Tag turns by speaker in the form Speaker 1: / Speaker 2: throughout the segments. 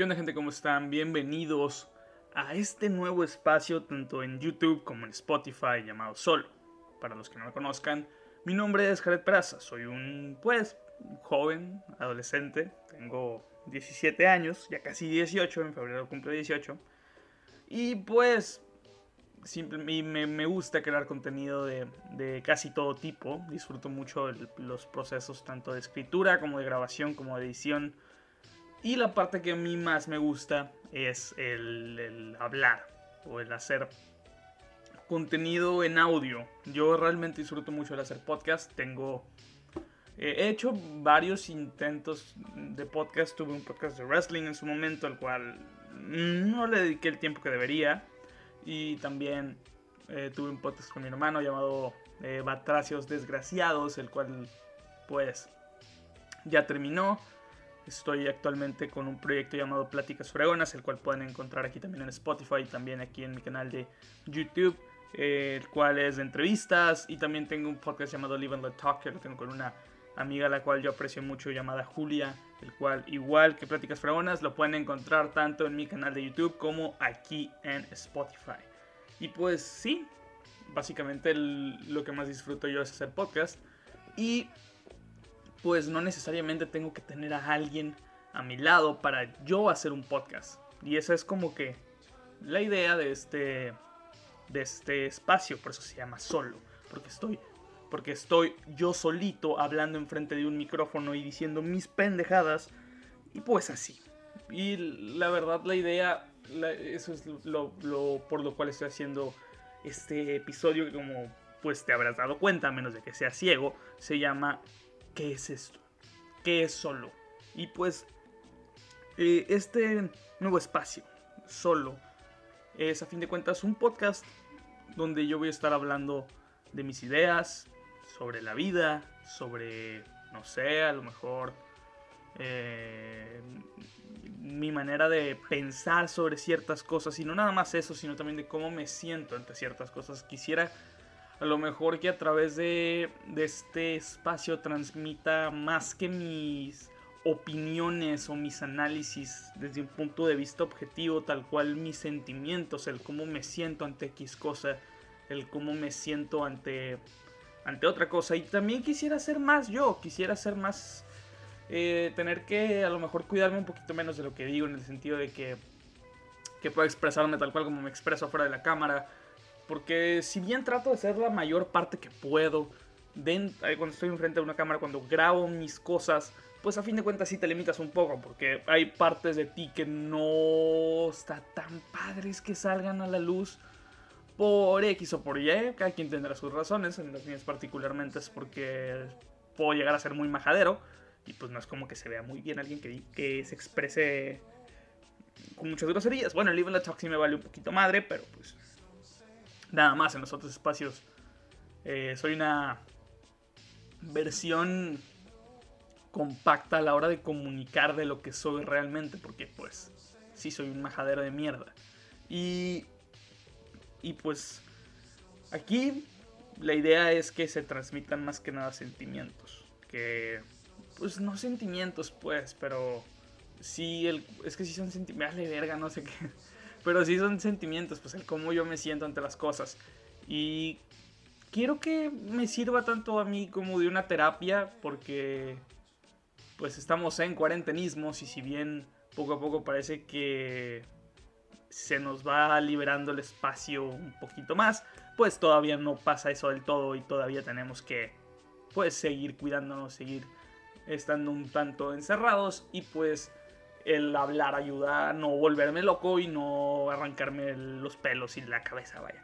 Speaker 1: ¿Qué onda gente? ¿Cómo están? Bienvenidos a este nuevo espacio tanto en YouTube como en Spotify llamado Solo. Para los que no lo conozcan, mi nombre es Jared Peraza, soy un pues joven, adolescente, tengo 17 años, ya casi 18, en febrero cumplo 18. Y pues me, me, gusta crear contenido de, de, casi todo tipo. Disfruto mucho los procesos tanto de escritura como de grabación como de edición. Y la parte que a mí más me gusta es el, hablar o el hacer contenido en audio. Yo realmente disfruto mucho el hacer podcast. Tengo He hecho varios intentos de podcast. Tuve un podcast de wrestling en su momento, al cual no le dediqué el tiempo que debería. Y también eh, tuve un podcast con mi hermano llamado eh, Batracios Desgraciados, el cual pues ya terminó. Estoy actualmente con un proyecto llamado Pláticas Fregonas, el cual pueden encontrar aquí también en Spotify y también aquí en mi canal de YouTube, eh, el cual es de entrevistas. Y también tengo un podcast llamado Live and Let Talk, que lo tengo con una amiga a la cual yo aprecio mucho llamada Julia, el cual igual que Pláticas Fragonas lo pueden encontrar tanto en mi canal de YouTube como aquí en Spotify. Y pues sí, básicamente lo que más disfruto yo es hacer podcast y pues no necesariamente tengo que tener a alguien a mi lado para yo hacer un podcast. Y esa es como que la idea de este de este espacio, por eso se llama solo, porque estoy porque estoy yo solito hablando enfrente de un micrófono y diciendo mis pendejadas. Y pues así. Y la verdad, la idea, eso es lo, por lo cual estoy haciendo este episodio que como pues te habrás dado cuenta, a menos de que sea ciego, se llama ¿Qué es esto? ¿Qué es solo? Y pues eh, este nuevo espacio, solo, es a fin de cuentas un podcast donde yo voy a estar hablando de mis ideas, sobre la vida, sobre, no sé, a lo mejor eh, mi manera de pensar sobre ciertas cosas. Y no nada más eso, sino también de cómo me siento ante ciertas cosas. Quisiera a lo mejor que a través de, de este espacio transmita más que mis opiniones o mis análisis desde un punto de vista objetivo, tal cual mis sentimientos, el cómo me siento ante X cosa, el cómo me siento ante ante otra cosa. Y también quisiera ser más yo, quisiera ser más... Eh, tener que a lo mejor cuidarme un poquito menos de lo que digo en el sentido de que, que pueda expresarme tal cual como me expreso fuera de la cámara. Porque si bien trato de ser la mayor parte que puedo, eh, cuando estoy enfrente de una cámara, cuando grabo mis cosas, pues a fin de cuentas sí te limitas un poco, porque hay partes de ti que no está tan padres que salgan a la luz por X o por Y, cada quien tendrá sus razones, en las mías particularmente es porque puedo llegar a ser muy majadero y pues no es como que se vea muy bien alguien que, que se exprese con muchas groserías. Bueno, el Live la Talk sí me vale un poquito madre, pero pues nada más en los otros espacios eh, soy una versión compacta a la hora de comunicar de lo que soy realmente, porque pues sí soy un majadero de mierda. Y y pues aquí la idea es que se transmitan más que nada sentimientos. Que, pues no sentimientos pues, pero sí, el, es que sí son sentimientos, verga, no sé qué. Pero sí son sentimientos, pues el cómo yo me siento ante las cosas. Y quiero que me sirva tanto a mí como de una terapia, porque pues estamos en cuarentenismos y si bien poco a poco parece que se nos va liberando el espacio un poquito más, pues todavía no pasa eso del todo y todavía tenemos que pues seguir cuidándonos, seguir estando un tanto encerrados y pues el hablar ayuda a no volverme loco y no arrancarme los pelos y la cabeza, vaya.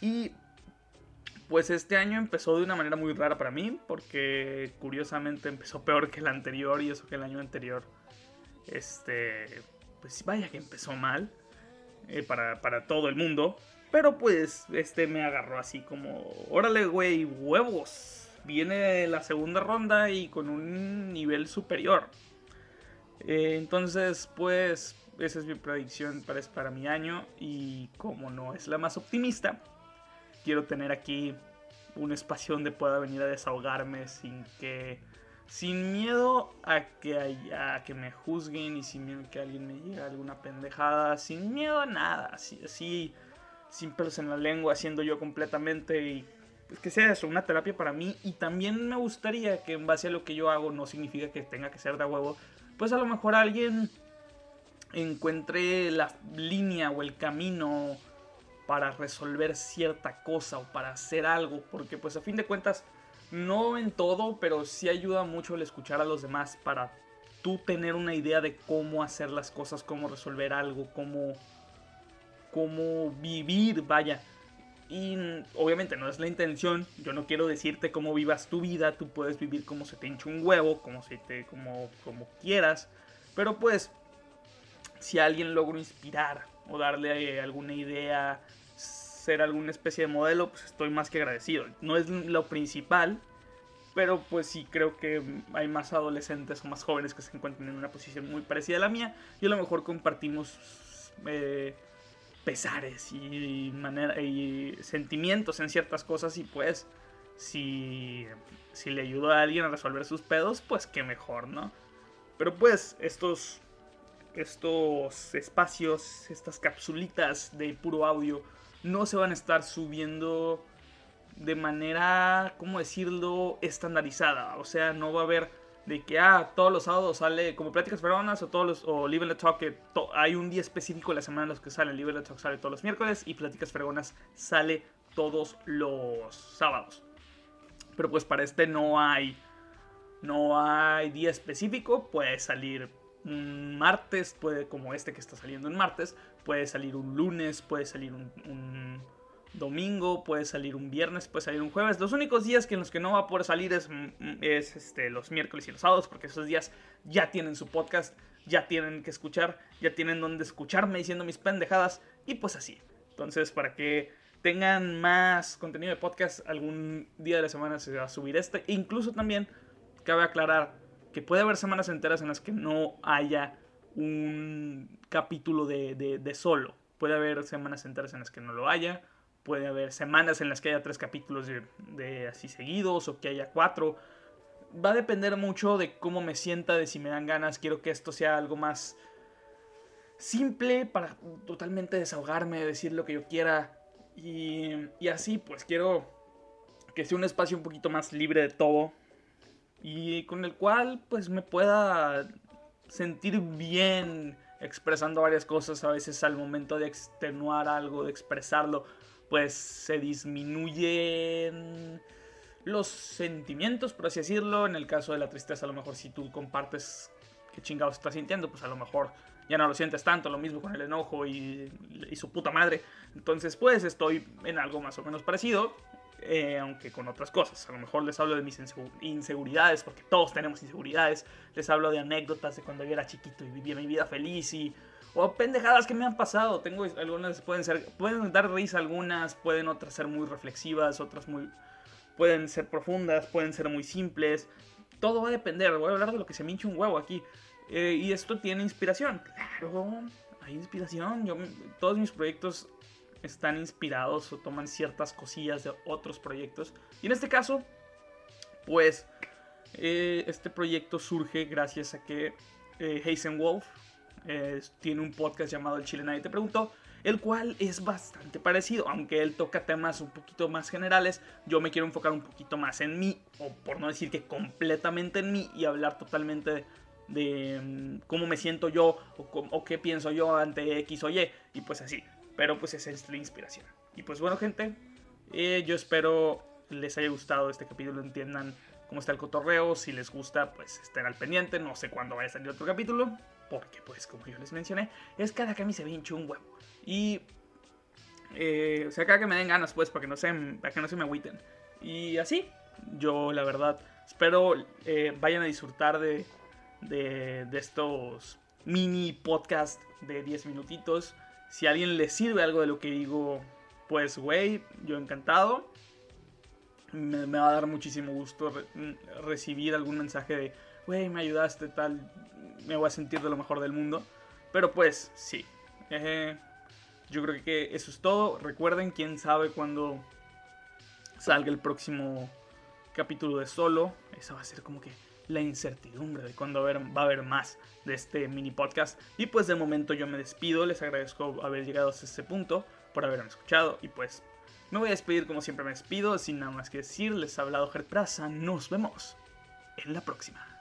Speaker 1: Y pues este año empezó de una manera muy rara para mí porque curiosamente empezó peor que el anterior y eso que el año anterior este pues vaya que empezó mal. Eh, para, todo el mundo. Pero pues este me agarró así como, órale, güey, huevos. Viene la segunda ronda y con un nivel superior. Eh, entonces, pues, esa es mi predicción para, para mi año. Y como no es la más optimista, quiero tener aquí un espacio donde pueda venir a desahogarme sin que sin miedo a que, haya, que me juzguen y sin miedo a que alguien me diga alguna pendejada, sin miedo a nada, así, así sin pelos en la lengua, haciendo yo completamente y pues, que sea eso, una terapia para mí y también me gustaría que en base a lo que yo hago no significa que tenga que ser de huevo, pues a lo mejor alguien encuentre la línea o el camino para resolver cierta cosa o para hacer algo, porque pues a fin de cuentas no en todo, pero sí ayuda mucho el escuchar a los demás para tú tener una idea de cómo hacer las cosas, cómo resolver algo, cómo, cómo vivir, vaya. Y obviamente no es la intención, yo no quiero decirte cómo vivas tu vida, tú puedes vivir como se te hinche un huevo, como, se te, como, como quieras, pero pues si alguien logro inspirar o darle alguna idea, ser alguna especie de modelo, pues estoy más que agradecido. No es lo principal, pero pues sí creo que hay más adolescentes o más jóvenes que se encuentran en una posición muy parecida a la mía y a lo mejor compartimos eh, pesares y, manera, y sentimientos en ciertas cosas y pues si, si le ayudo a alguien a resolver sus pedos, pues qué mejor, ¿no? Pero pues estos, estos espacios, estas capsulitas de puro audio, no se van a estar subiendo de manera, ¿cómo decirlo?, estandarizada. O sea, no va a haber de que, ah, todos los sábados sale como Pláticas Peruanas o todos los, o Live the Talk, que hay un día específico de la semana en los que sale. Live the Talk sale todos los miércoles y Pláticas Fregonas sale todos los sábados. Pero pues para este no hay, no hay día específico, puede salir un martes, puede, como este que está saliendo en martes, puede salir un lunes, puede salir un domingo, puede salir un viernes, puede salir un jueves. Los únicos días que en los que no va a poder salir es, mm, es este, los miércoles y los sábados, porque esos días ya tienen su podcast, ya tienen que escuchar, ya tienen donde escucharme diciendo mis pendejadas y pues así. Entonces, para que tengan más contenido de podcast, algún día de la semana se va a subir este. E incluso también cabe aclarar que puede haber semanas enteras en las que no haya un capítulo de, de solo. Puede haber semanas enteras en las que no lo haya puede haber semanas en las que haya tres capítulos de, así seguidos o que haya cuatro. Va a depender mucho de cómo me sienta, de si me dan ganas. Quiero que esto sea algo más simple para totalmente desahogarme, decir lo que yo quiera. Y, y así, pues quiero que sea un espacio un poquito más libre de todo. Y con el cual, pues me pueda sentir bien expresando varias cosas a veces al momento de extenuar algo, de expresarlo pues se disminuyen los sentimientos, por así decirlo. En el caso de la tristeza, a lo mejor si tú compartes qué chingados estás sintiendo, pues a lo mejor ya no lo sientes tanto, lo mismo con el enojo y, su puta madre. Entonces, pues estoy en algo más o menos parecido, eh, aunque con otras cosas. A lo mejor les hablo de mis inseguridades, porque todos tenemos inseguridades. Les hablo de anécdotas de cuando yo era chiquito y vivía mi vida feliz y o pendejadas que me han pasado. Tengo algunas pueden ser pueden dar risa algunas, pueden otras ser muy reflexivas, otras muy pueden ser profundas, pueden ser muy simples. Todo va a depender. Voy a hablar de lo que se me hincha un huevo aquí. Eh, y esto tiene inspiración. Claro, hay inspiración. Yo, todos mis proyectos están inspirados o toman ciertas cosillas de otros proyectos. Y en este caso, pues, eh, este proyecto surge gracias a que eh, Wolf tiene un podcast llamado El Chile Nadie Te Preguntó, el cual es bastante parecido, aunque él toca temas un poquito más generales, yo me quiero enfocar un poquito más en mí, o por no decir que completamente en mí, y hablar totalmente de, mm, cómo me siento yo, o, qué pienso yo ante X o Y, y pues así, pero pues esa es la inspiración. Y pues bueno gente, eh, yo espero les haya gustado este capítulo, entiendan cómo está el cotorreo, si les gusta pues estén al pendiente, no sé cuándo vaya a salir otro capítulo, porque pues como yo les mencioné, es cada que a mí se me hincha un huevo. Y, eh, o sea, cada que me den ganas pues, para que no se, no se me agüiten. Y así, yo la verdad, espero eh, vayan a disfrutar de, de, de estos mini podcast de 10 minutitos. Si a alguien le sirve algo de lo que digo, pues güey, yo encantado. Me, me, va a dar muchísimo gusto recibir algún mensaje de, güey, me ayudaste, tal me voy a sentir de lo mejor del mundo. Pero pues, sí. Eh, yo creo que eso es todo. Recuerden, quién sabe cuándo salga el próximo capítulo de Solo. Esa va a ser como que la incertidumbre de cuándo va a haber más de este mini podcast. Y pues de momento yo me despido, les agradezco haber llegado hasta este punto, por haberme escuchado y pues me voy a despedir como siempre me despido, sin nada más que decir, les ha hablado Gert Praza, nos vemos en la próxima.